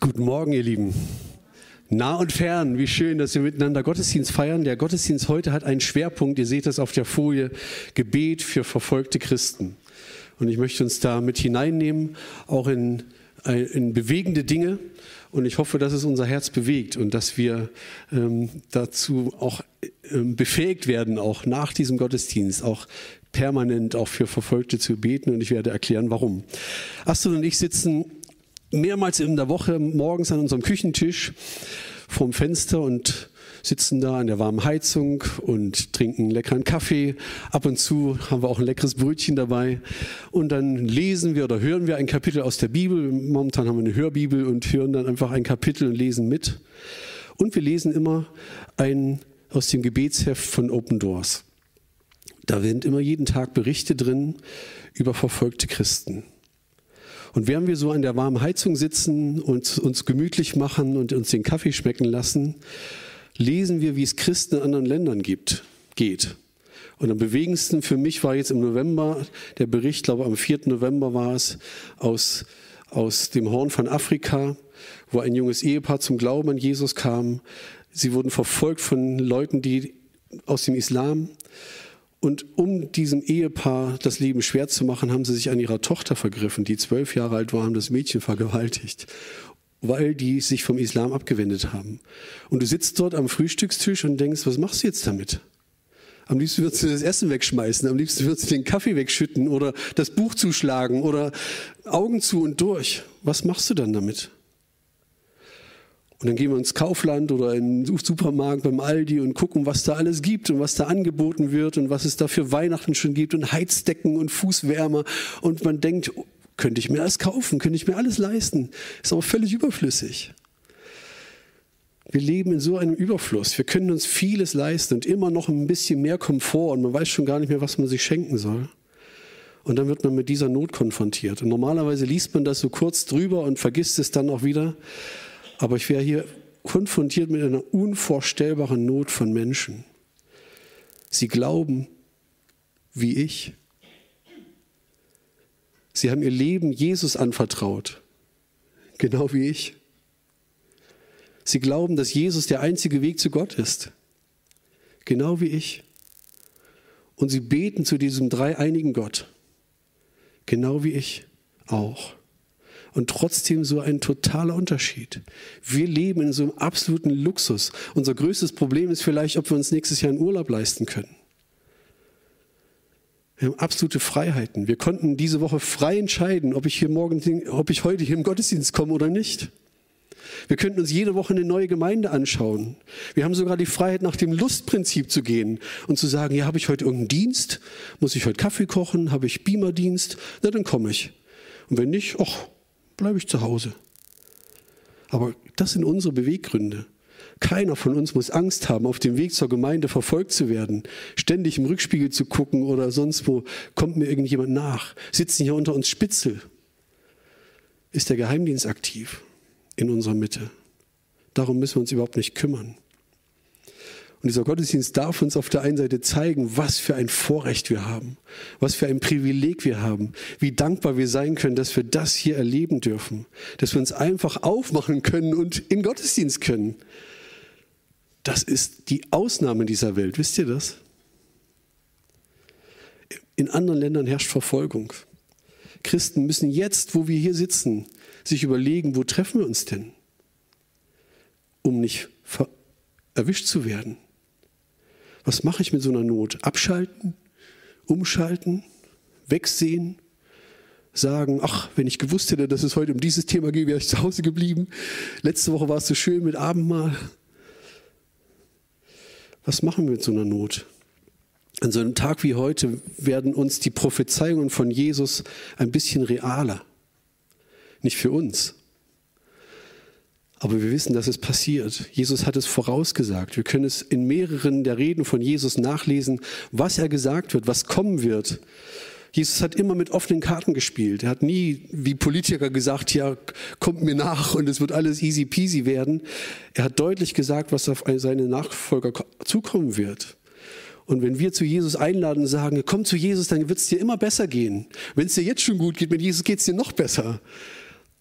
Guten Morgen, ihr Lieben. Nah und fern, wie schön, dass wir miteinander Gottesdienst feiern. Der Gottesdienst heute hat einen Schwerpunkt, ihr seht das auf der Folie, Gebet für verfolgte Christen. Und ich möchte uns da mit hineinnehmen, auch in, in bewegende Dinge. Und ich hoffe, dass es unser Herz bewegt und dass wir ähm, dazu auch ähm, befähigt werden, auch nach diesem Gottesdienst, auch permanent auch für Verfolgte zu beten. Und ich werde erklären, warum. Astrid und ich sitzen mehrmals in der Woche morgens an unserem Küchentisch vorm Fenster und sitzen da an der warmen Heizung und trinken leckeren Kaffee. Ab und zu haben wir auch ein leckeres Brötchen dabei. Und dann lesen wir oder hören wir ein Kapitel aus der Bibel. Momentan haben wir eine Hörbibel und hören dann einfach ein Kapitel und lesen mit. Und wir lesen immer ein aus dem Gebetsheft von Open Doors. Da sind immer jeden Tag Berichte drin über verfolgte Christen. Und während wir so an der warmen Heizung sitzen und uns gemütlich machen und uns den Kaffee schmecken lassen, lesen wir, wie es Christen in anderen Ländern gibt, geht. Und am bewegendsten für mich war jetzt im November der Bericht, glaube am 4. November war es, aus, aus dem Horn von Afrika, wo ein junges Ehepaar zum Glauben an Jesus kam. Sie wurden verfolgt von Leuten, die aus dem Islam und um diesem Ehepaar das Leben schwer zu machen, haben sie sich an ihrer Tochter vergriffen, die zwölf Jahre alt war, haben das Mädchen vergewaltigt, weil die sich vom Islam abgewendet haben. Und du sitzt dort am Frühstückstisch und denkst, was machst du jetzt damit? Am liebsten würdest du das Essen wegschmeißen, am liebsten würdest du den Kaffee wegschütten oder das Buch zuschlagen oder Augen zu und durch. Was machst du dann damit? Und dann gehen wir ins Kaufland oder in den Supermarkt beim Aldi und gucken, was da alles gibt und was da angeboten wird und was es da für Weihnachten schon gibt und Heizdecken und Fußwärmer. Und man denkt, oh, könnte ich mir alles kaufen, könnte ich mir alles leisten. Ist aber völlig überflüssig. Wir leben in so einem Überfluss. Wir können uns vieles leisten und immer noch ein bisschen mehr Komfort und man weiß schon gar nicht mehr, was man sich schenken soll. Und dann wird man mit dieser Not konfrontiert. Und normalerweise liest man das so kurz drüber und vergisst es dann auch wieder. Aber ich wäre hier konfrontiert mit einer unvorstellbaren Not von Menschen. Sie glauben wie ich. Sie haben ihr Leben Jesus anvertraut, genau wie ich. Sie glauben, dass Jesus der einzige Weg zu Gott ist, genau wie ich. Und sie beten zu diesem dreieinigen Gott, genau wie ich auch und trotzdem so ein totaler Unterschied. Wir leben in so einem absoluten Luxus. Unser größtes Problem ist vielleicht, ob wir uns nächstes Jahr einen Urlaub leisten können. Wir haben absolute Freiheiten. Wir konnten diese Woche frei entscheiden, ob ich hier morgen, ob ich heute hier im Gottesdienst komme oder nicht. Wir könnten uns jede Woche eine neue Gemeinde anschauen. Wir haben sogar die Freiheit, nach dem Lustprinzip zu gehen und zu sagen, ja, habe ich heute irgendeinen Dienst? Muss ich heute Kaffee kochen? Habe ich Beamerdienst? Na, dann komme ich. Und wenn nicht, ach, bleibe ich zu Hause. Aber das sind unsere Beweggründe. Keiner von uns muss Angst haben, auf dem Weg zur Gemeinde verfolgt zu werden, ständig im Rückspiegel zu gucken oder sonst wo, kommt mir irgendjemand nach, sitzen hier unter uns Spitzel. Ist der Geheimdienst aktiv in unserer Mitte? Darum müssen wir uns überhaupt nicht kümmern. Und dieser Gottesdienst darf uns auf der einen Seite zeigen, was für ein Vorrecht wir haben, was für ein Privileg wir haben, wie dankbar wir sein können, dass wir das hier erleben dürfen, dass wir uns einfach aufmachen können und in Gottesdienst können. Das ist die Ausnahme dieser Welt, wisst ihr das? In anderen Ländern herrscht Verfolgung. Christen müssen jetzt, wo wir hier sitzen, sich überlegen, wo treffen wir uns denn, um nicht erwischt zu werden. Was mache ich mit so einer Not? Abschalten, umschalten, wegsehen, sagen, ach, wenn ich gewusst hätte, dass es heute um dieses Thema geht, wäre ich zu Hause geblieben. Letzte Woche war es so schön mit Abendmahl. Was machen wir mit so einer Not? An so einem Tag wie heute werden uns die Prophezeiungen von Jesus ein bisschen realer. Nicht für uns, aber wir wissen, dass es passiert. Jesus hat es vorausgesagt. Wir können es in mehreren der Reden von Jesus nachlesen, was er gesagt wird, was kommen wird. Jesus hat immer mit offenen Karten gespielt. Er hat nie wie Politiker gesagt, ja, kommt mir nach und es wird alles easy peasy werden. Er hat deutlich gesagt, was auf seine Nachfolger zukommen wird. Und wenn wir zu Jesus einladen und sagen, komm zu Jesus, dann wird es dir immer besser gehen. Wenn es dir jetzt schon gut geht, mit Jesus geht es dir noch besser.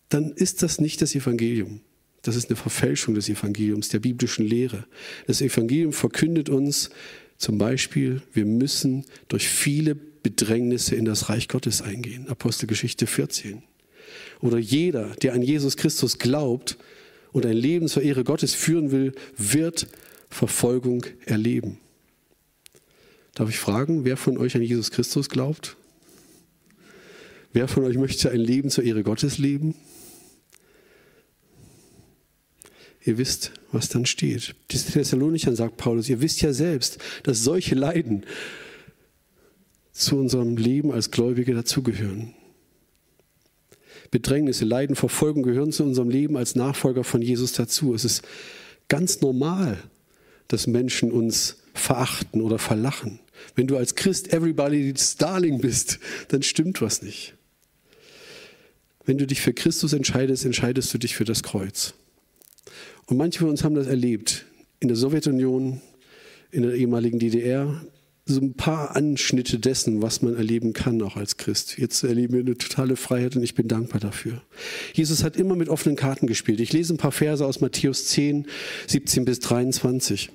Dann ist das nicht das Evangelium. Das ist eine Verfälschung des Evangeliums, der biblischen Lehre. Das Evangelium verkündet uns zum Beispiel, wir müssen durch viele Bedrängnisse in das Reich Gottes eingehen. Apostelgeschichte 14. Oder jeder, der an Jesus Christus glaubt und ein Leben zur Ehre Gottes führen will, wird Verfolgung erleben. Darf ich fragen, wer von euch an Jesus Christus glaubt? Wer von euch möchte ein Leben zur Ehre Gottes leben? Ihr wisst, was dann steht. Die Thessalonichern sagt Paulus, ihr wisst ja selbst, dass solche Leiden zu unserem Leben als Gläubige dazugehören. Bedrängnisse, Leiden, Verfolgung gehören zu unserem Leben als Nachfolger von Jesus dazu. Es ist ganz normal, dass Menschen uns verachten oder verlachen. Wenn du als Christ everybody's darling bist, dann stimmt was nicht. Wenn du dich für Christus entscheidest, entscheidest du dich für das Kreuz. Und manche von uns haben das erlebt. In der Sowjetunion, in der ehemaligen DDR, so ein paar Anschnitte dessen, was man erleben kann, auch als Christ. Jetzt erleben wir eine totale Freiheit und ich bin dankbar dafür. Jesus hat immer mit offenen Karten gespielt. Ich lese ein paar Verse aus Matthäus 10, 17 bis 23.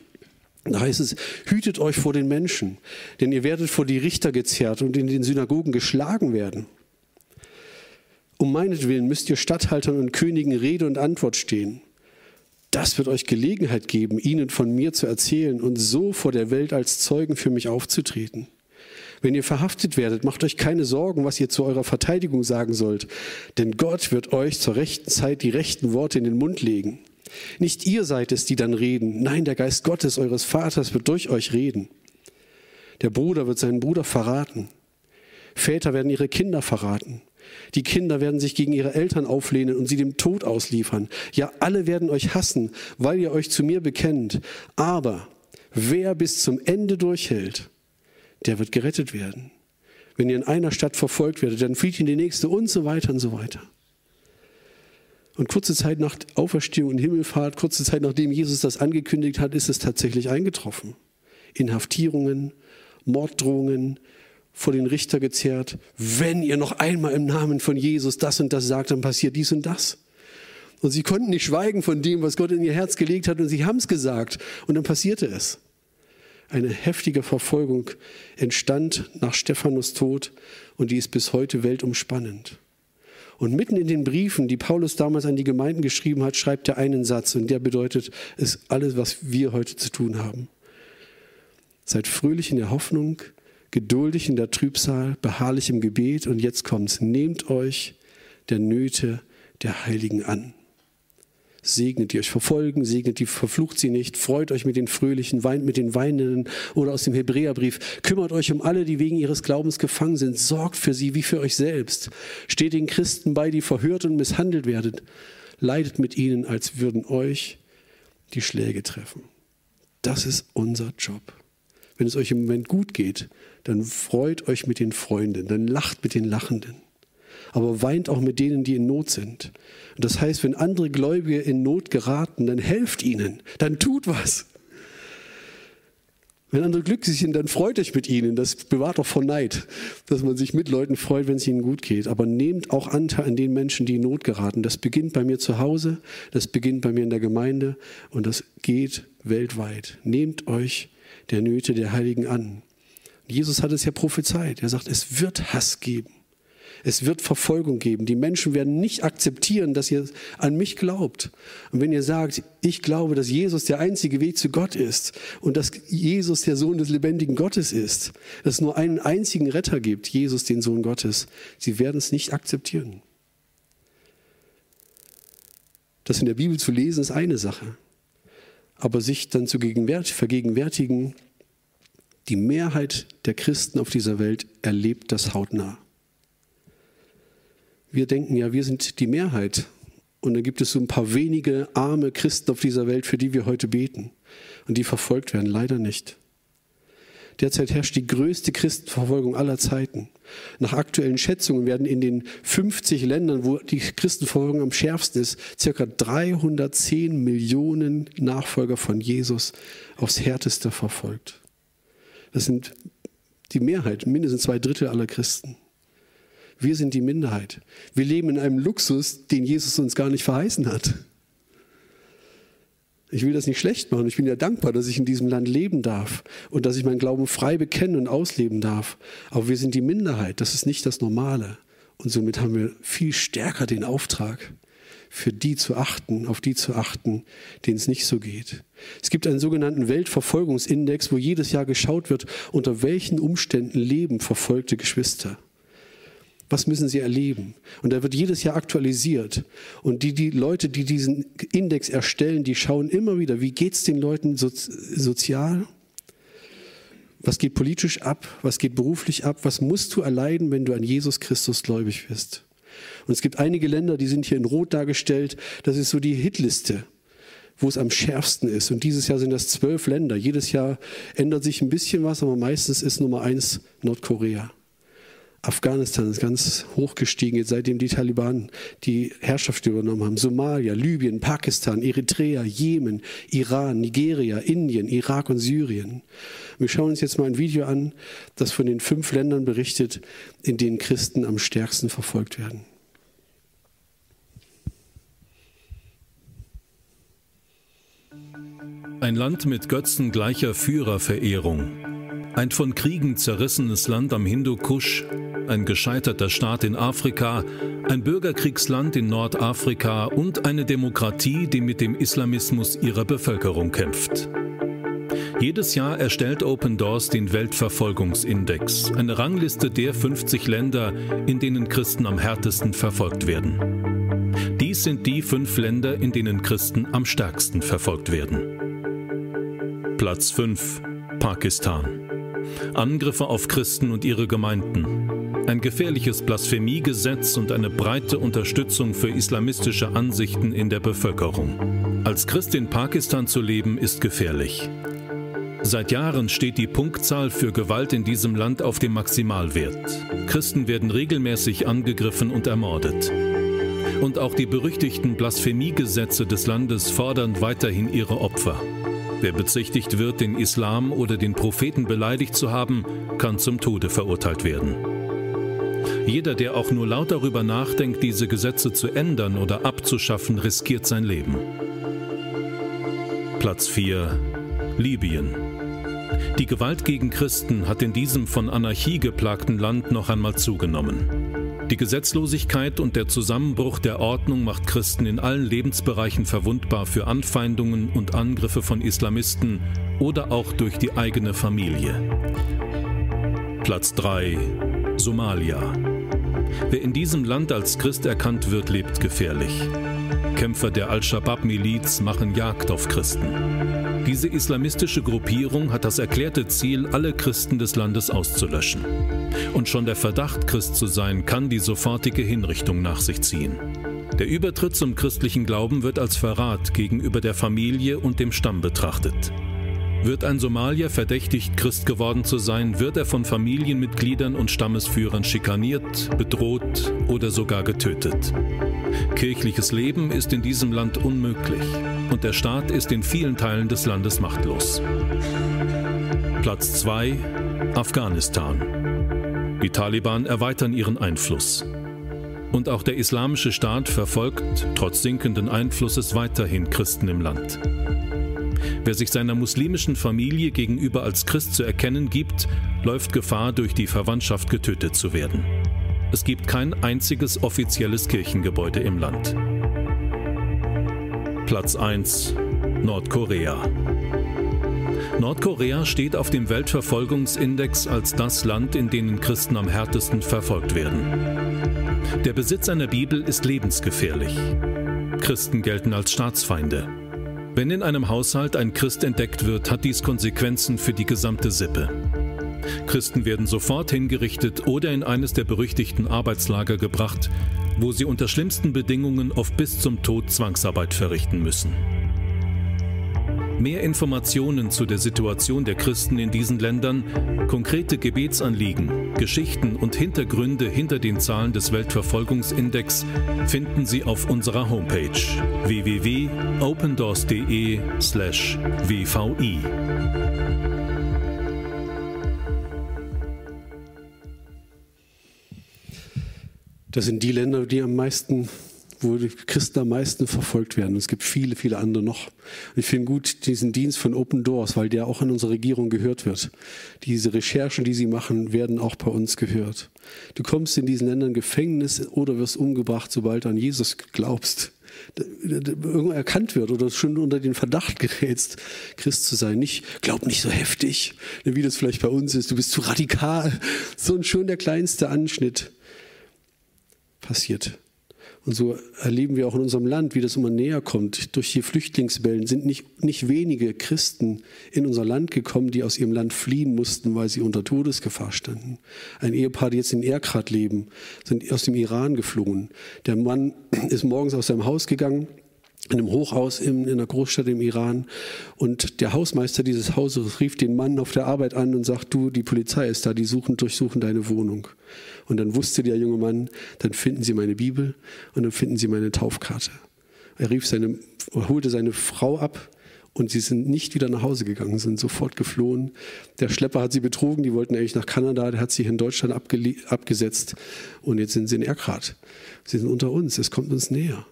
Da heißt es, hütet euch vor den Menschen, denn ihr werdet vor die Richter gezerrt und in den Synagogen geschlagen werden. Um meinetwillen müsst ihr Statthaltern und Königen Rede und Antwort stehen. Das wird euch Gelegenheit geben, ihnen von mir zu erzählen und so vor der Welt als Zeugen für mich aufzutreten. Wenn ihr verhaftet werdet, macht euch keine Sorgen, was ihr zu eurer Verteidigung sagen sollt, denn Gott wird euch zur rechten Zeit die rechten Worte in den Mund legen. Nicht ihr seid es, die dann reden, nein, der Geist Gottes, eures Vaters, wird durch euch reden. Der Bruder wird seinen Bruder verraten. Väter werden ihre Kinder verraten. Die Kinder werden sich gegen ihre Eltern auflehnen und sie dem Tod ausliefern. Ja, alle werden euch hassen, weil ihr euch zu mir bekennt. Aber wer bis zum Ende durchhält, der wird gerettet werden. Wenn ihr in einer Stadt verfolgt werdet, dann flieht in die nächste und so weiter und so weiter. Und kurze Zeit nach Auferstehung und Himmelfahrt, kurze Zeit nachdem Jesus das angekündigt hat, ist es tatsächlich eingetroffen. Inhaftierungen, Morddrohungen, vor den Richter gezerrt. Wenn ihr noch einmal im Namen von Jesus das und das sagt, dann passiert dies und das. Und sie konnten nicht schweigen von dem, was Gott in ihr Herz gelegt hat, und sie haben es gesagt. Und dann passierte es. Eine heftige Verfolgung entstand nach Stephanus Tod und die ist bis heute weltumspannend. Und mitten in den Briefen, die Paulus damals an die Gemeinden geschrieben hat, schreibt er einen Satz und der bedeutet, ist alles, was wir heute zu tun haben. Seid fröhlich in der Hoffnung, geduldig in der Trübsal, beharrlich im Gebet und jetzt kommt's. Nehmt euch der Nöte der Heiligen an. Segnet die euch verfolgen, segnet die, verflucht sie nicht, freut euch mit den Fröhlichen, weint mit den Weinenden oder aus dem Hebräerbrief. Kümmert euch um alle, die wegen ihres Glaubens gefangen sind. Sorgt für sie wie für euch selbst. Steht den Christen bei, die verhört und misshandelt werden. Leidet mit ihnen, als würden euch die Schläge treffen. Das ist unser Job. Wenn es euch im Moment gut geht, dann freut euch mit den Freunden, dann lacht mit den Lachenden. Aber weint auch mit denen, die in Not sind. Und das heißt, wenn andere Gläubige in Not geraten, dann helft ihnen, dann tut was. Wenn andere glücklich sind, dann freut euch mit ihnen. Das bewahrt auch vor Neid, dass man sich mit Leuten freut, wenn es ihnen gut geht. Aber nehmt auch Anteil an den Menschen, die in Not geraten. Das beginnt bei mir zu Hause, das beginnt bei mir in der Gemeinde und das geht weltweit. Nehmt euch der Nöte der Heiligen an. Jesus hat es ja prophezeit. Er sagt, es wird Hass geben. Es wird Verfolgung geben. Die Menschen werden nicht akzeptieren, dass ihr an mich glaubt. Und wenn ihr sagt, ich glaube, dass Jesus der einzige Weg zu Gott ist und dass Jesus der Sohn des lebendigen Gottes ist, dass es nur einen einzigen Retter gibt, Jesus, den Sohn Gottes, sie werden es nicht akzeptieren. Das in der Bibel zu lesen ist eine Sache. Aber sich dann zu vergegenwärtigen, die Mehrheit der Christen auf dieser Welt erlebt das hautnah. Wir denken ja, wir sind die Mehrheit. Und dann gibt es so ein paar wenige arme Christen auf dieser Welt, für die wir heute beten und die verfolgt werden. Leider nicht. Derzeit herrscht die größte Christenverfolgung aller Zeiten. Nach aktuellen Schätzungen werden in den 50 Ländern, wo die Christenverfolgung am schärfsten ist, circa 310 Millionen Nachfolger von Jesus aufs härteste verfolgt. Das sind die Mehrheit, mindestens zwei Drittel aller Christen. Wir sind die Minderheit. Wir leben in einem Luxus, den Jesus uns gar nicht verheißen hat. Ich will das nicht schlecht machen. Ich bin ja dankbar, dass ich in diesem Land leben darf und dass ich meinen Glauben frei bekennen und ausleben darf. Aber wir sind die Minderheit. Das ist nicht das Normale. Und somit haben wir viel stärker den Auftrag, für die zu achten, auf die zu achten, denen es nicht so geht. Es gibt einen sogenannten Weltverfolgungsindex, wo jedes Jahr geschaut wird, unter welchen Umständen leben verfolgte Geschwister. Was müssen sie erleben? Und da wird jedes Jahr aktualisiert. Und die, die Leute, die diesen Index erstellen, die schauen immer wieder, wie geht es den Leuten so, sozial? Was geht politisch ab? Was geht beruflich ab? Was musst du erleiden, wenn du an Jesus Christus gläubig bist? Und es gibt einige Länder, die sind hier in Rot dargestellt. Das ist so die Hitliste, wo es am schärfsten ist. Und dieses Jahr sind das zwölf Länder. Jedes Jahr ändert sich ein bisschen was, aber meistens ist Nummer eins Nordkorea. Afghanistan ist ganz hochgestiegen, jetzt seitdem die Taliban die Herrschaft übernommen haben. Somalia, Libyen, Pakistan, Eritrea, Jemen, Iran, Nigeria, Indien, Irak und Syrien. Wir schauen uns jetzt mal ein Video an, das von den fünf Ländern berichtet, in denen Christen am stärksten verfolgt werden. Ein Land mit götzengleicher Führerverehrung. Ein von Kriegen zerrissenes Land am Hindukusch, ein gescheiterter Staat in Afrika, ein Bürgerkriegsland in Nordafrika und eine Demokratie, die mit dem Islamismus ihrer Bevölkerung kämpft. Jedes Jahr erstellt Open Doors den Weltverfolgungsindex, eine Rangliste der 50 Länder, in denen Christen am härtesten verfolgt werden. Dies sind die fünf Länder, in denen Christen am stärksten verfolgt werden. Platz 5 Pakistan. Angriffe auf Christen und ihre Gemeinden. Ein gefährliches Blasphemiegesetz und eine breite Unterstützung für islamistische Ansichten in der Bevölkerung. Als Christ in Pakistan zu leben ist gefährlich. Seit Jahren steht die Punktzahl für Gewalt in diesem Land auf dem Maximalwert. Christen werden regelmäßig angegriffen und ermordet. Und auch die berüchtigten Blasphemiegesetze des Landes fordern weiterhin ihre Opfer. Wer bezichtigt wird, den Islam oder den Propheten beleidigt zu haben, kann zum Tode verurteilt werden. Jeder, der auch nur laut darüber nachdenkt, diese Gesetze zu ändern oder abzuschaffen, riskiert sein Leben. Platz 4 Libyen die Gewalt gegen Christen hat in diesem von Anarchie geplagten Land noch einmal zugenommen. Die Gesetzlosigkeit und der Zusammenbruch der Ordnung macht Christen in allen Lebensbereichen verwundbar für Anfeindungen und Angriffe von Islamisten oder auch durch die eigene Familie. Platz 3 Somalia. Wer in diesem Land als Christ erkannt wird, lebt gefährlich. Kämpfer der Al-Shabaab-Miliz machen Jagd auf Christen. Diese islamistische Gruppierung hat das erklärte Ziel, alle Christen des Landes auszulöschen. Und schon der Verdacht, Christ zu sein, kann die sofortige Hinrichtung nach sich ziehen. Der Übertritt zum christlichen Glauben wird als Verrat gegenüber der Familie und dem Stamm betrachtet. Wird ein Somalier verdächtigt, Christ geworden zu sein, wird er von Familienmitgliedern und Stammesführern schikaniert, bedroht oder sogar getötet. Kirchliches Leben ist in diesem Land unmöglich und der Staat ist in vielen Teilen des Landes machtlos. Platz 2 Afghanistan. Die Taliban erweitern ihren Einfluss. Und auch der Islamische Staat verfolgt, trotz sinkenden Einflusses, weiterhin Christen im Land. Wer sich seiner muslimischen Familie gegenüber als Christ zu erkennen gibt, läuft Gefahr, durch die Verwandtschaft getötet zu werden. Es gibt kein einziges offizielles Kirchengebäude im Land. Platz 1 Nordkorea. Nordkorea steht auf dem Weltverfolgungsindex als das Land, in dem Christen am härtesten verfolgt werden. Der Besitz einer Bibel ist lebensgefährlich. Christen gelten als Staatsfeinde. Wenn in einem Haushalt ein Christ entdeckt wird, hat dies Konsequenzen für die gesamte Sippe. Christen werden sofort hingerichtet oder in eines der berüchtigten Arbeitslager gebracht, wo sie unter schlimmsten Bedingungen oft bis zum Tod Zwangsarbeit verrichten müssen. Mehr Informationen zu der Situation der Christen in diesen Ländern, konkrete Gebetsanliegen, Geschichten und Hintergründe hinter den Zahlen des Weltverfolgungsindex finden Sie auf unserer Homepage www.opendoors.de/wvi. Das sind die Länder, die am meisten wo die Christen am meisten verfolgt werden. Und es gibt viele, viele andere noch. Und ich finde gut diesen Dienst von Open Doors, weil der auch in unserer Regierung gehört wird. Diese Recherchen, die sie machen, werden auch bei uns gehört. Du kommst in diesen Ländern Gefängnis oder wirst umgebracht, sobald du an Jesus glaubst. Irgendwo erkannt wird oder schon unter den Verdacht gerätst, Christ zu sein. Nicht, glaub nicht so heftig, wie das vielleicht bei uns ist. Du bist zu radikal. So schon der kleinste Anschnitt passiert. Und so erleben wir auch in unserem Land, wie das immer näher kommt. Durch die Flüchtlingswellen sind nicht, nicht wenige Christen in unser Land gekommen, die aus ihrem Land fliehen mussten, weil sie unter Todesgefahr standen. Ein Ehepaar, die jetzt in Erkrat leben, sind aus dem Iran geflohen. Der Mann ist morgens aus seinem Haus gegangen, in einem Hochhaus in, in einer Großstadt im Iran. Und der Hausmeister dieses Hauses rief den Mann auf der Arbeit an und sagt, du, die Polizei ist da, die suchen, durchsuchen deine Wohnung. Und dann wusste der junge Mann, dann finden sie meine Bibel und dann finden sie meine Taufkarte. Er rief seine, holte seine Frau ab und sie sind nicht wieder nach Hause gegangen, sind sofort geflohen. Der Schlepper hat sie betrogen, die wollten eigentlich nach Kanada, der hat sie in Deutschland abgesetzt und jetzt sind sie in Erkrat. Sie sind unter uns, es kommt uns näher.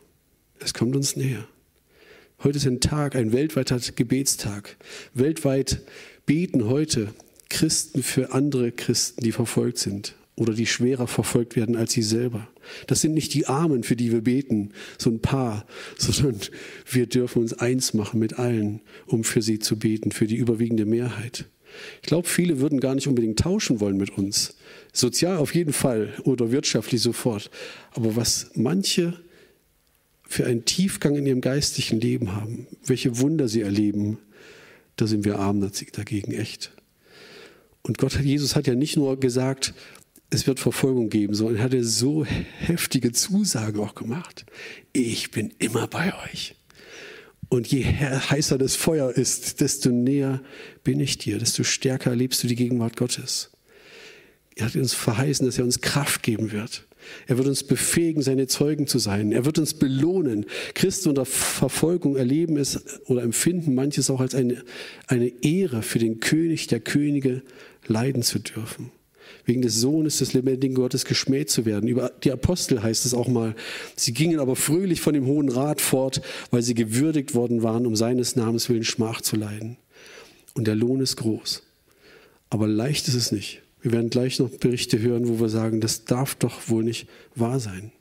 Es kommt uns näher. Heute ist ein Tag, ein weltweiter Gebetstag. Weltweit beten heute Christen für andere Christen, die verfolgt sind oder die schwerer verfolgt werden als sie selber. Das sind nicht die Armen, für die wir beten, so ein paar, sondern wir dürfen uns eins machen mit allen, um für sie zu beten, für die überwiegende Mehrheit. Ich glaube, viele würden gar nicht unbedingt tauschen wollen mit uns. Sozial auf jeden Fall oder wirtschaftlich sofort. Aber was manche für einen Tiefgang in ihrem geistlichen Leben haben, welche Wunder sie erleben, da sind wir arm dagegen echt. Und Gott, Jesus hat ja nicht nur gesagt, es wird Verfolgung geben, sondern er hatte so heftige Zusagen auch gemacht. Ich bin immer bei euch. Und je heißer das Feuer ist, desto näher bin ich dir, desto stärker erlebst du die Gegenwart Gottes. Er hat uns verheißen, dass er uns Kraft geben wird. Er wird uns befähigen, seine Zeugen zu sein. Er wird uns belohnen. Christen unter Verfolgung erleben es oder empfinden manches auch als eine, eine Ehre für den König der Könige leiden zu dürfen. Wegen des Sohnes des lebendigen Gottes geschmäht zu werden. Über die Apostel heißt es auch mal, sie gingen aber fröhlich von dem Hohen Rat fort, weil sie gewürdigt worden waren, um seines Namens willen Schmach zu leiden. Und der Lohn ist groß. Aber leicht ist es nicht. Wir werden gleich noch Berichte hören, wo wir sagen, das darf doch wohl nicht wahr sein.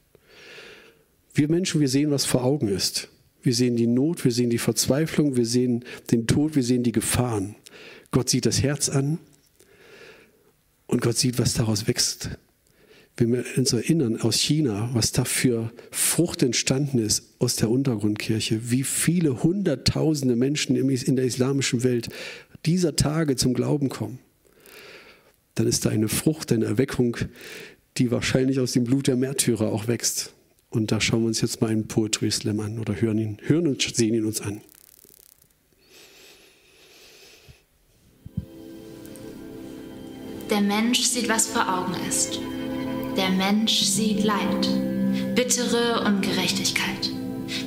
Wir Menschen, wir sehen, was vor Augen ist. Wir sehen die Not, wir sehen die Verzweiflung, wir sehen den Tod, wir sehen die Gefahren. Gott sieht das Herz an und Gott sieht, was daraus wächst. Wenn wir uns erinnern aus China, was da für Frucht entstanden ist aus der Untergrundkirche, wie viele hunderttausende Menschen in der islamischen Welt dieser Tage zum Glauben kommen dann ist da eine Frucht, eine Erweckung, die wahrscheinlich aus dem Blut der Märtyrer auch wächst. Und da schauen wir uns jetzt mal einen Poetry Slam an oder hören ihn, hören und sehen ihn uns an. Der Mensch sieht, was vor Augen ist. Der Mensch sieht Leid, bittere Ungerechtigkeit.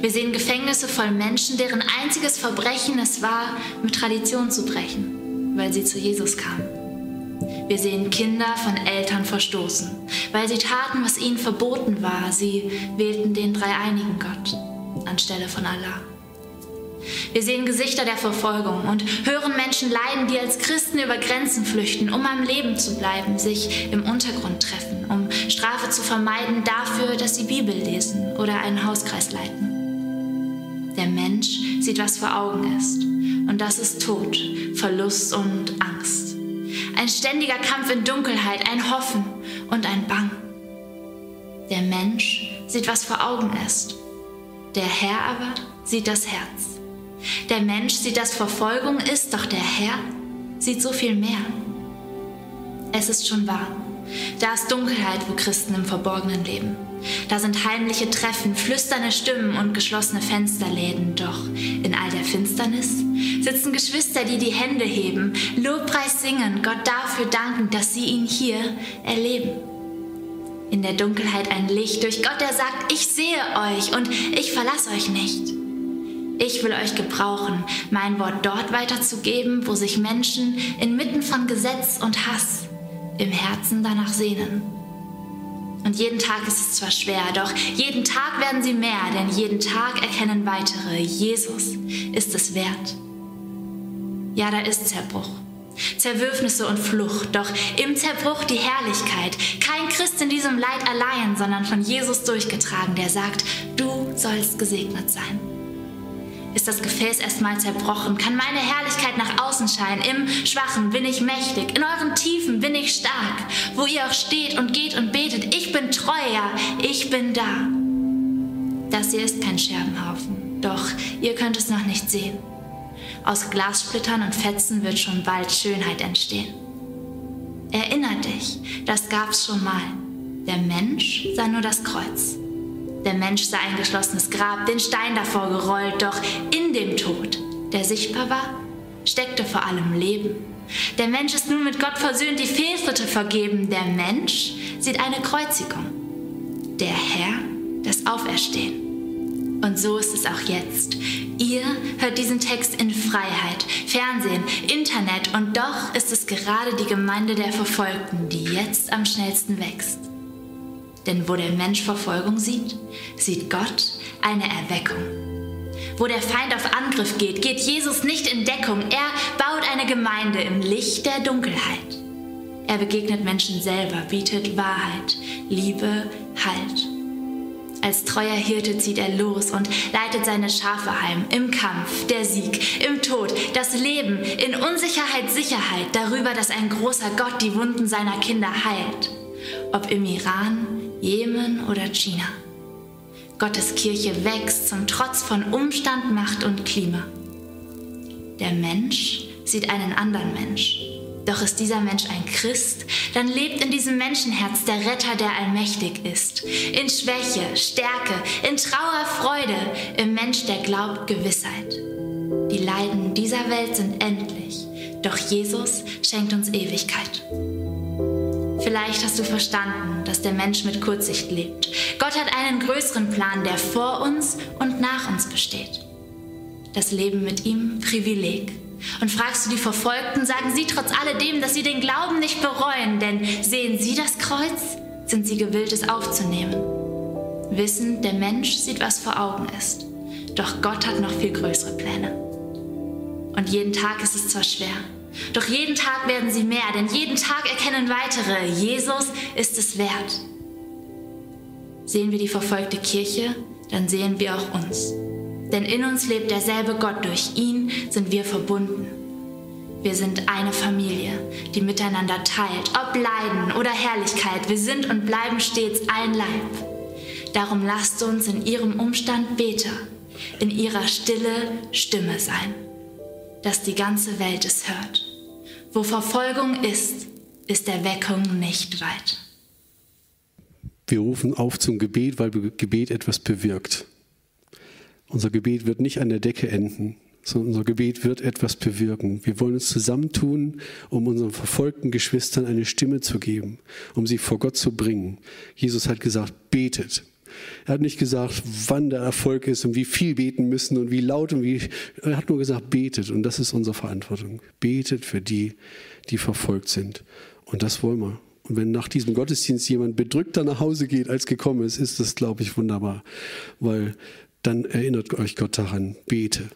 Wir sehen Gefängnisse voll Menschen, deren einziges Verbrechen es war, mit Tradition zu brechen, weil sie zu Jesus kamen. Wir sehen Kinder von Eltern verstoßen, weil sie taten, was ihnen verboten war. Sie wählten den dreieinigen Gott anstelle von Allah. Wir sehen Gesichter der Verfolgung und hören Menschen leiden, die als Christen über Grenzen flüchten, um am Leben zu bleiben, sich im Untergrund treffen, um Strafe zu vermeiden dafür, dass sie Bibel lesen oder einen Hauskreis leiten. Der Mensch sieht, was vor Augen ist, und das ist Tod, Verlust und Angst. Ein ständiger Kampf in Dunkelheit, ein Hoffen und ein Bang. Der Mensch sieht, was vor Augen ist. Der Herr aber sieht das Herz. Der Mensch sieht, dass Verfolgung ist, doch der Herr sieht so viel mehr. Es ist schon wahr. Da ist Dunkelheit, wo Christen im Verborgenen leben. Da sind heimliche Treffen, flüsternde Stimmen und geschlossene Fensterläden. Doch in all der Finsternis sitzen Geschwister, die die Hände heben, Lobpreis singen, Gott dafür danken, dass sie ihn hier erleben. In der Dunkelheit ein Licht durch Gott, der sagt, ich sehe euch und ich verlasse euch nicht. Ich will euch gebrauchen, mein Wort dort weiterzugeben, wo sich Menschen inmitten von Gesetz und Hass im Herzen danach sehnen. Und jeden Tag ist es zwar schwer, doch jeden Tag werden sie mehr, denn jeden Tag erkennen weitere, Jesus ist es wert. Ja, da ist Zerbruch. Zerwürfnisse und Flucht, doch im Zerbruch die Herrlichkeit. Kein Christ in diesem Leid allein, sondern von Jesus durchgetragen, der sagt, du sollst gesegnet sein. Ist das Gefäß erstmal zerbrochen, kann meine Herrlichkeit nach außen scheinen. Im Schwachen bin ich mächtig, in euren Tiefen bin ich stark. Wo ihr auch steht und geht und betet, ich bin treu, ja, ich bin da. Das hier ist kein Scherbenhaufen, doch ihr könnt es noch nicht sehen. Aus Glassplittern und Fetzen wird schon bald Schönheit entstehen. Erinner dich, das gab's schon mal. Der Mensch sah nur das Kreuz. Der Mensch sah ein geschlossenes Grab, den Stein davor gerollt, doch in dem Tod, der sichtbar war, steckte vor allem Leben. Der Mensch ist nun mit Gott versöhnt, die Fehltritte vergeben. Der Mensch sieht eine Kreuzigung. Der Herr das Auferstehen. Und so ist es auch jetzt. Ihr hört diesen Text in Freiheit, Fernsehen, Internet und doch ist es gerade die Gemeinde der Verfolgten, die jetzt am schnellsten wächst. Denn wo der Mensch Verfolgung sieht, sieht Gott eine Erweckung. Wo der Feind auf Angriff geht, geht Jesus nicht in Deckung. Er baut eine Gemeinde im Licht der Dunkelheit. Er begegnet Menschen selber, bietet Wahrheit, Liebe, Halt. Als treuer Hirte zieht er los und leitet seine Schafe heim. Im Kampf, der Sieg, im Tod, das Leben, in Unsicherheit, Sicherheit, darüber, dass ein großer Gott die Wunden seiner Kinder heilt. Ob im Iran, Jemen oder China. Gottes Kirche wächst zum Trotz von Umstand, Macht und Klima. Der Mensch sieht einen anderen Mensch. Doch ist dieser Mensch ein Christ, dann lebt in diesem Menschenherz der Retter, der allmächtig ist. In Schwäche, Stärke, in Trauer, Freude, im Mensch, der glaubt, Gewissheit. Die Leiden dieser Welt sind endlich, doch Jesus schenkt uns Ewigkeit. Vielleicht hast du verstanden, dass der Mensch mit Kurzsicht lebt. Gott hat einen größeren Plan, der vor uns und nach uns besteht. Das Leben mit ihm Privileg und fragst du die Verfolgten, sagen sie trotz alledem, dass sie den Glauben nicht bereuen, denn sehen sie das Kreuz, sind sie gewillt, es aufzunehmen. Wissen, der Mensch sieht, was vor Augen ist, doch Gott hat noch viel größere Pläne. Und jeden Tag ist es zwar schwer, doch jeden Tag werden sie mehr, denn jeden Tag erkennen weitere, Jesus ist es wert. Sehen wir die verfolgte Kirche, dann sehen wir auch uns. Denn in uns lebt derselbe Gott, durch ihn sind wir verbunden. Wir sind eine Familie, die miteinander teilt, ob Leiden oder Herrlichkeit. Wir sind und bleiben stets ein Leib. Darum lasst uns in ihrem Umstand Beter, in ihrer Stille Stimme sein, dass die ganze Welt es hört. Wo Verfolgung ist, ist Erweckung nicht weit. Wir rufen auf zum Gebet, weil Gebet etwas bewirkt. Unser Gebet wird nicht an der Decke enden, sondern unser Gebet wird etwas bewirken. Wir wollen uns zusammentun, um unseren verfolgten Geschwistern eine Stimme zu geben, um sie vor Gott zu bringen. Jesus hat gesagt, betet. Er hat nicht gesagt, wann der Erfolg ist und wie viel beten müssen und wie laut und wie. Er hat nur gesagt, betet. Und das ist unsere Verantwortung. Betet für die, die verfolgt sind. Und das wollen wir. Und wenn nach diesem Gottesdienst jemand bedrückter nach Hause geht, als gekommen ist, ist das, glaube ich, wunderbar. Weil dann erinnert euch Gott daran, bete.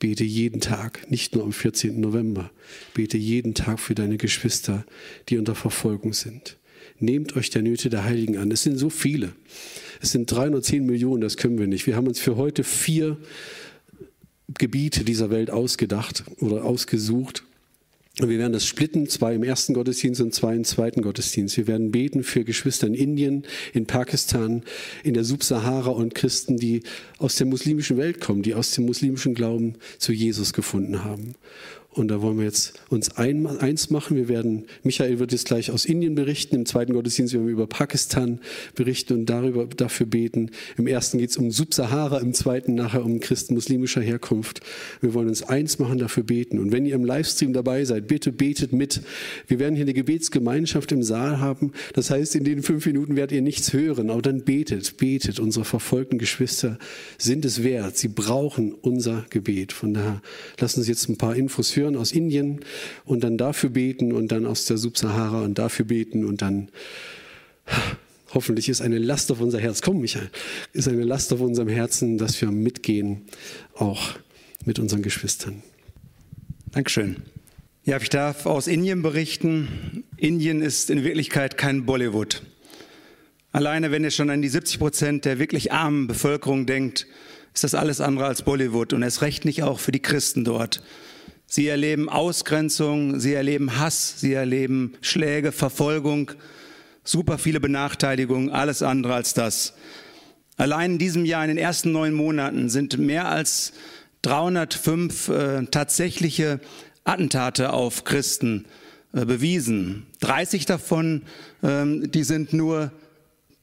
Bete jeden Tag, nicht nur am 14. November. Bete jeden Tag für deine Geschwister, die unter Verfolgung sind. Nehmt euch der Nöte der Heiligen an. Es sind so viele. Es sind 310 Millionen, das können wir nicht. Wir haben uns für heute vier Gebiete dieser Welt ausgedacht oder ausgesucht. Und wir werden das splitten, zwei im ersten Gottesdienst und zwei im zweiten Gottesdienst. Wir werden beten für Geschwister in Indien, in Pakistan, in der Subsahara und Christen, die aus der muslimischen Welt kommen, die aus dem muslimischen Glauben zu Jesus gefunden haben. Und da wollen wir jetzt uns ein, eins machen. Wir werden, Michael wird jetzt gleich aus Indien berichten. Im zweiten Gottesdienst werden wir über Pakistan berichten und darüber, dafür beten. Im ersten geht es um Subsahara, im zweiten nachher um Christen muslimischer Herkunft. Wir wollen uns eins machen, dafür beten. Und wenn ihr im Livestream dabei seid, bitte betet mit. Wir werden hier eine Gebetsgemeinschaft im Saal haben. Das heißt, in den fünf Minuten werdet ihr nichts hören, aber dann betet, betet. Unsere verfolgten Geschwister sind es wert. Sie brauchen unser Gebet. Von daher lassen Sie jetzt ein paar Infos hören hören aus Indien und dann dafür beten und dann aus der Subsahara und dafür beten und dann Hoffentlich ist eine Last auf unser Herz, komm Michael, ist eine Last auf unserem Herzen, dass wir mitgehen, auch mit unseren Geschwistern. Dankeschön. Ja, ich darf aus Indien berichten. Indien ist in Wirklichkeit kein Bollywood. Alleine, wenn ihr schon an die 70 Prozent der wirklich armen Bevölkerung denkt, ist das alles andere als Bollywood und es recht nicht auch für die Christen dort. Sie erleben Ausgrenzung, sie erleben Hass, sie erleben Schläge, Verfolgung, super viele Benachteiligungen, alles andere als das. Allein in diesem Jahr, in den ersten neun Monaten, sind mehr als 305 äh, tatsächliche Attentate auf Christen äh, bewiesen. 30 davon, ähm, die sind nur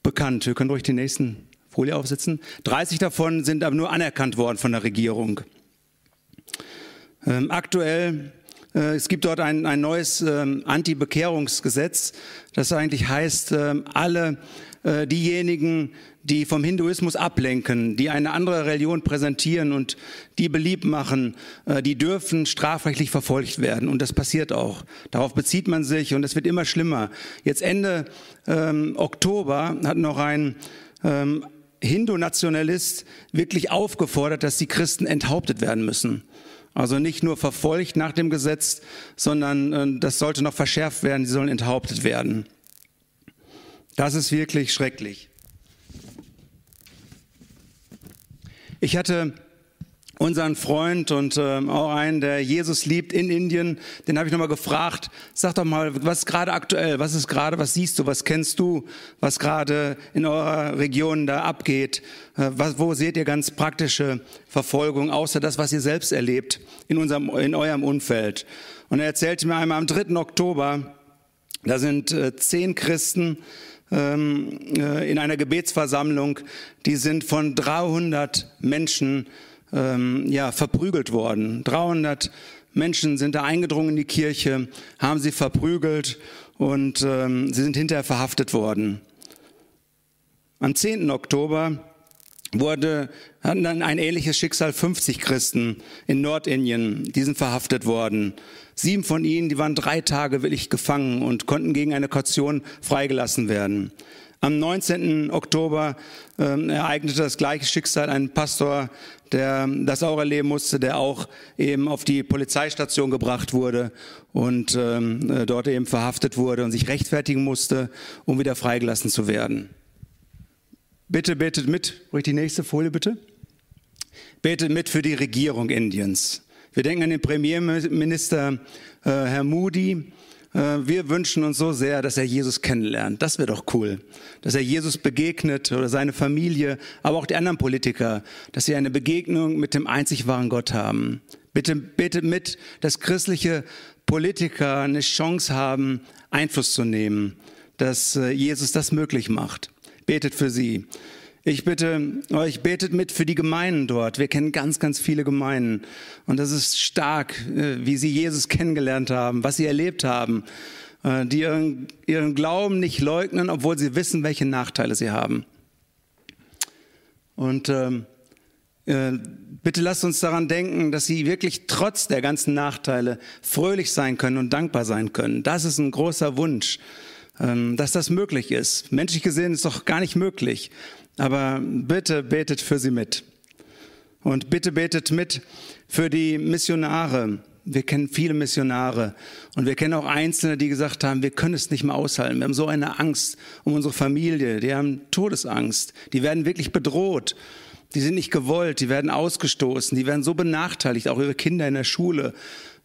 bekannt. Wir können ruhig die nächsten Folie aufsetzen. 30 davon sind aber nur anerkannt worden von der Regierung. Ähm, aktuell äh, es gibt dort ein, ein neues ähm, Anti-Bekehrungsgesetz, das eigentlich heißt, ähm, alle äh, diejenigen, die vom Hinduismus ablenken, die eine andere Religion präsentieren und die beliebt machen, äh, die dürfen strafrechtlich verfolgt werden. Und das passiert auch. Darauf bezieht man sich und es wird immer schlimmer. Jetzt Ende ähm, Oktober hat noch ein ähm, Hindu-Nationalist wirklich aufgefordert, dass die Christen enthauptet werden müssen. Also nicht nur verfolgt nach dem Gesetz, sondern äh, das sollte noch verschärft werden, sie sollen enthauptet werden. Das ist wirklich schrecklich. Ich hatte unseren Freund und äh, auch einen, der Jesus liebt in Indien, den habe ich nochmal gefragt, sag doch mal, was ist gerade aktuell, was ist gerade, was siehst du, was kennst du, was gerade in eurer Region da abgeht, äh, was, wo seht ihr ganz praktische Verfolgung, außer das, was ihr selbst erlebt in, unserem, in eurem Umfeld. Und er erzählte mir einmal am 3. Oktober, da sind äh, zehn Christen, ähm, äh, in einer Gebetsversammlung, die sind von 300 Menschen ähm, ja, verprügelt worden. 300 Menschen sind da eingedrungen in die Kirche, haben sie verprügelt und ähm, sie sind hinterher verhaftet worden. Am 10. Oktober wurde, hatten dann ein ähnliches Schicksal 50 Christen in Nordindien, die sind verhaftet worden. Sieben von ihnen, die waren drei Tage willig gefangen und konnten gegen eine Kaution freigelassen werden. Am 19. Oktober äh, ereignete das gleiche Schicksal einen Pastor, der das auch erleben musste, der auch eben auf die Polizeistation gebracht wurde und ähm, äh, dort eben verhaftet wurde und sich rechtfertigen musste, um wieder freigelassen zu werden. Bitte betet mit, ruhig die nächste Folie bitte. Betet mit für die Regierung Indiens. Wir denken an den Premierminister äh, Herr Moody, wir wünschen uns so sehr, dass er Jesus kennenlernt. Das wäre doch cool. Dass er Jesus begegnet oder seine Familie, aber auch die anderen Politiker, dass sie eine Begegnung mit dem einzig wahren Gott haben. Bitte betet mit, dass christliche Politiker eine Chance haben, Einfluss zu nehmen, dass äh, Jesus das möglich macht. Betet für sie. Ich bitte euch, betet mit für die Gemeinden dort. Wir kennen ganz, ganz viele Gemeinden. Und das ist stark, äh, wie sie Jesus kennengelernt haben, was sie erlebt haben, äh, die ihren, ihren Glauben nicht leugnen, obwohl sie wissen, welche Nachteile sie haben. Und ähm, äh, bitte lasst uns daran denken, dass sie wirklich trotz der ganzen Nachteile fröhlich sein können und dankbar sein können. Das ist ein großer Wunsch, ähm, dass das möglich ist. Menschlich gesehen ist es doch gar nicht möglich. Aber bitte betet für sie mit. Und bitte betet mit für die Missionare. Wir kennen viele Missionare und wir kennen auch Einzelne, die gesagt haben, wir können es nicht mehr aushalten. Wir haben so eine Angst um unsere Familie. Die haben Todesangst. Die werden wirklich bedroht. Die sind nicht gewollt. Die werden ausgestoßen. Die werden so benachteiligt. Auch ihre Kinder in der Schule.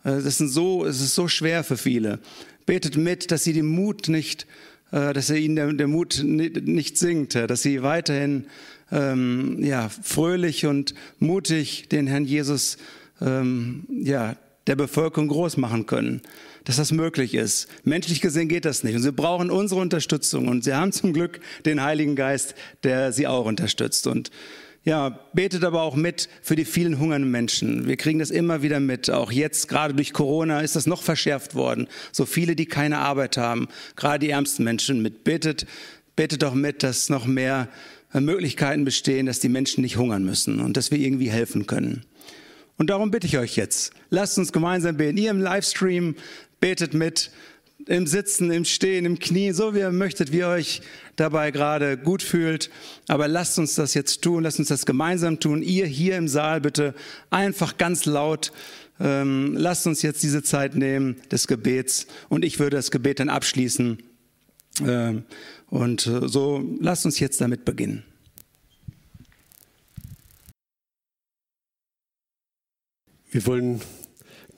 Das ist so, es ist so schwer für viele. Betet mit, dass sie den Mut nicht dass er ihnen der, der Mut nicht sinkt, dass sie weiterhin ähm, ja, fröhlich und mutig den Herrn Jesus ähm, ja, der Bevölkerung groß machen können, dass das möglich ist. Menschlich gesehen geht das nicht. Und sie brauchen unsere Unterstützung. Und sie haben zum Glück den Heiligen Geist, der sie auch unterstützt. Und ja, betet aber auch mit für die vielen hungernden Menschen. Wir kriegen das immer wieder mit. Auch jetzt, gerade durch Corona, ist das noch verschärft worden. So viele, die keine Arbeit haben, gerade die ärmsten Menschen mit. Betet, betet doch mit, dass noch mehr äh, Möglichkeiten bestehen, dass die Menschen nicht hungern müssen und dass wir irgendwie helfen können. Und darum bitte ich euch jetzt, lasst uns gemeinsam beten. Ihr im Livestream betet mit, im Sitzen, im Stehen, im Knie, so wie ihr möchtet, wie ihr euch dabei gerade gut fühlt. Aber lasst uns das jetzt tun, lasst uns das gemeinsam tun. Ihr hier im Saal bitte einfach ganz laut. Ähm, lasst uns jetzt diese Zeit nehmen des Gebets und ich würde das Gebet dann abschließen. Ähm, und äh, so lasst uns jetzt damit beginnen. Wir wollen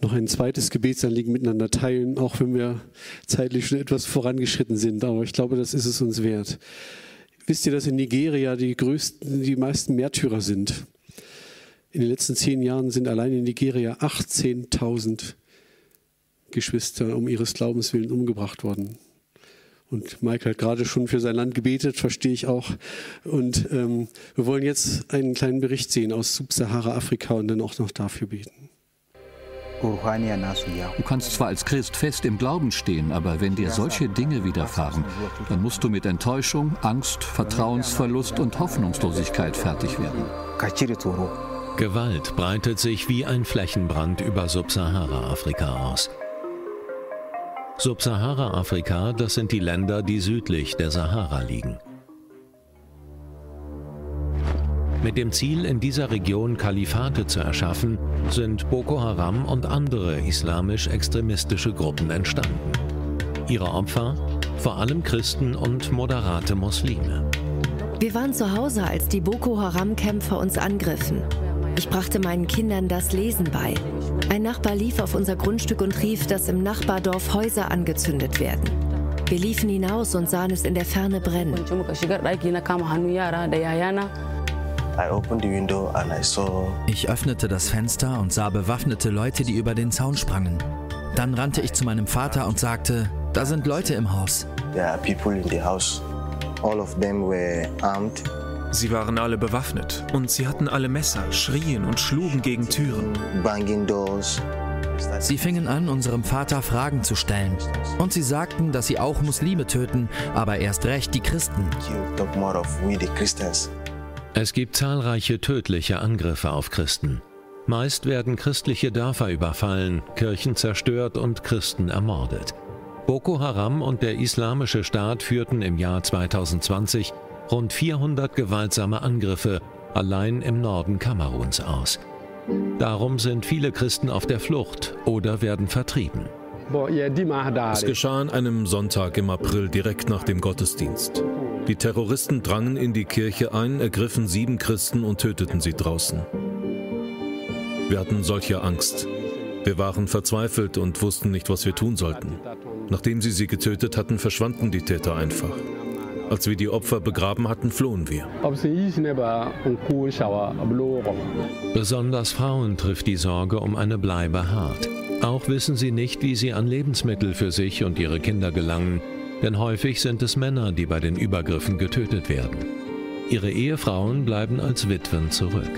noch ein zweites Gebetsanliegen miteinander teilen, auch wenn wir zeitlich schon etwas vorangeschritten sind. Aber ich glaube, das ist es uns wert. Wisst ihr, dass in Nigeria die größten, die meisten Märtyrer sind? In den letzten zehn Jahren sind allein in Nigeria 18.000 Geschwister um ihres Glaubens willen umgebracht worden. Und Michael hat gerade schon für sein Land gebetet, verstehe ich auch. Und ähm, wir wollen jetzt einen kleinen Bericht sehen aus Subsahara-Afrika und dann auch noch dafür beten. Du kannst zwar als Christ fest im Glauben stehen, aber wenn dir solche Dinge widerfahren, dann musst du mit Enttäuschung, Angst, Vertrauensverlust und Hoffnungslosigkeit fertig werden. Gewalt breitet sich wie ein Flächenbrand über Subsahara-Afrika aus. Subsahara-Afrika, das sind die Länder, die südlich der Sahara liegen. Mit dem Ziel, in dieser Region Kalifate zu erschaffen, sind Boko Haram und andere islamisch-extremistische Gruppen entstanden. Ihre Opfer? Vor allem Christen und moderate Muslime. Wir waren zu Hause, als die Boko Haram-Kämpfer uns angriffen. Ich brachte meinen Kindern das Lesen bei. Ein Nachbar lief auf unser Grundstück und rief, dass im Nachbardorf Häuser angezündet werden. Wir liefen hinaus und sahen es in der Ferne brennen. Ich öffnete das Fenster und sah bewaffnete Leute, die über den Zaun sprangen. Dann rannte ich zu meinem Vater und sagte, da sind Leute im Haus. Sie waren alle bewaffnet und sie hatten alle Messer, schrien und schlugen gegen Türen. Sie fingen an, unserem Vater Fragen zu stellen. Und sie sagten, dass sie auch Muslime töten, aber erst recht die Christen. Es gibt zahlreiche tödliche Angriffe auf Christen. Meist werden christliche Dörfer überfallen, Kirchen zerstört und Christen ermordet. Boko Haram und der Islamische Staat führten im Jahr 2020 rund 400 gewaltsame Angriffe allein im Norden Kameruns aus. Darum sind viele Christen auf der Flucht oder werden vertrieben. Es geschah an einem Sonntag im April direkt nach dem Gottesdienst. Die Terroristen drangen in die Kirche ein, ergriffen sieben Christen und töteten sie draußen. Wir hatten solche Angst. Wir waren verzweifelt und wussten nicht, was wir tun sollten. Nachdem sie sie getötet hatten, verschwanden die Täter einfach. Als wir die Opfer begraben hatten, flohen wir. Besonders Frauen trifft die Sorge um eine Bleibe hart. Auch wissen sie nicht, wie sie an Lebensmittel für sich und ihre Kinder gelangen, denn häufig sind es Männer, die bei den Übergriffen getötet werden. Ihre Ehefrauen bleiben als Witwen zurück.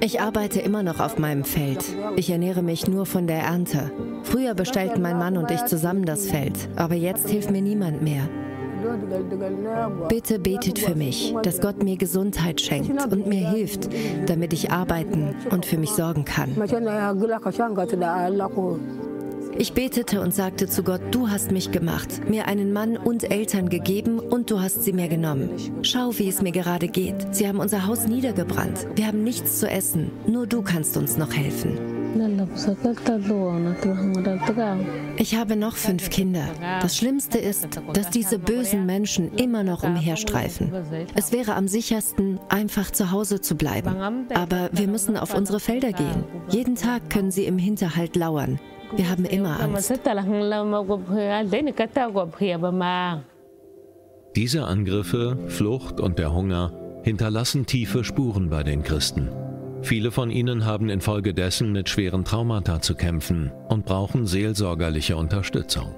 Ich arbeite immer noch auf meinem Feld. Ich ernähre mich nur von der Ernte. Früher bestellten mein Mann und ich zusammen das Feld, aber jetzt hilft mir niemand mehr. Bitte betet für mich, dass Gott mir Gesundheit schenkt und mir hilft, damit ich arbeiten und für mich sorgen kann. Ich betete und sagte zu Gott, du hast mich gemacht, mir einen Mann und Eltern gegeben und du hast sie mir genommen. Schau, wie es mir gerade geht. Sie haben unser Haus niedergebrannt. Wir haben nichts zu essen. Nur du kannst uns noch helfen. Ich habe noch fünf Kinder. Das Schlimmste ist, dass diese bösen Menschen immer noch umherstreifen. Es wäre am sichersten, einfach zu Hause zu bleiben. Aber wir müssen auf unsere Felder gehen. Jeden Tag können sie im Hinterhalt lauern. Wir haben immer Angst. Diese Angriffe, Flucht und der Hunger hinterlassen tiefe Spuren bei den Christen. Viele von ihnen haben infolgedessen mit schweren Traumata zu kämpfen und brauchen seelsorgerliche Unterstützung.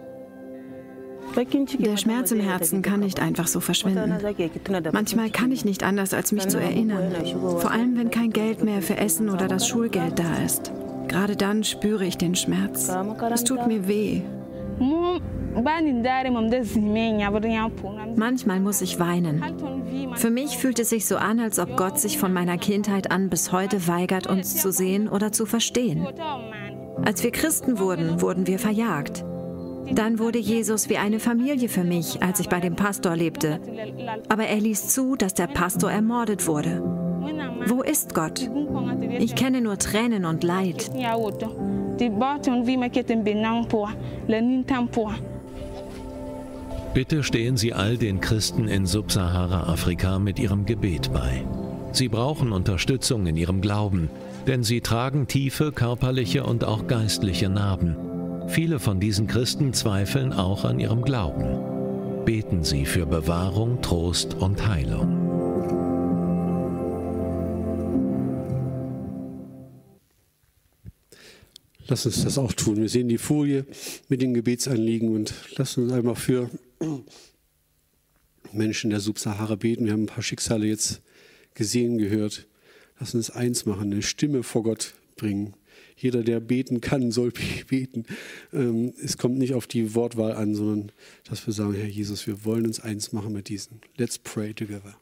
Der Schmerz im Herzen kann nicht einfach so verschwinden. Manchmal kann ich nicht anders, als mich zu erinnern. Vor allem, wenn kein Geld mehr für Essen oder das Schulgeld da ist. Gerade dann spüre ich den Schmerz. Es tut mir weh. Manchmal muss ich weinen. Für mich fühlt es sich so an, als ob Gott sich von meiner Kindheit an bis heute weigert, uns zu sehen oder zu verstehen. Als wir Christen wurden, wurden wir verjagt. Dann wurde Jesus wie eine Familie für mich, als ich bei dem Pastor lebte. Aber er ließ zu, dass der Pastor ermordet wurde. Wo ist Gott? Ich kenne nur Tränen und Leid. Bitte stehen Sie all den Christen in Subsahara-Afrika mit Ihrem Gebet bei. Sie brauchen Unterstützung in ihrem Glauben, denn sie tragen tiefe körperliche und auch geistliche Narben. Viele von diesen Christen zweifeln auch an ihrem Glauben. Beten Sie für Bewahrung, Trost und Heilung. Lass uns das auch tun. Wir sehen die Folie mit den Gebetsanliegen und lassen uns einmal für Menschen der Subsahara beten. Wir haben ein paar Schicksale jetzt gesehen, gehört. Lass uns eins machen, eine Stimme vor Gott bringen. Jeder, der beten kann, soll beten. Ähm, es kommt nicht auf die Wortwahl an, sondern dass wir sagen, Herr Jesus, wir wollen uns eins machen mit diesen. Let's pray together.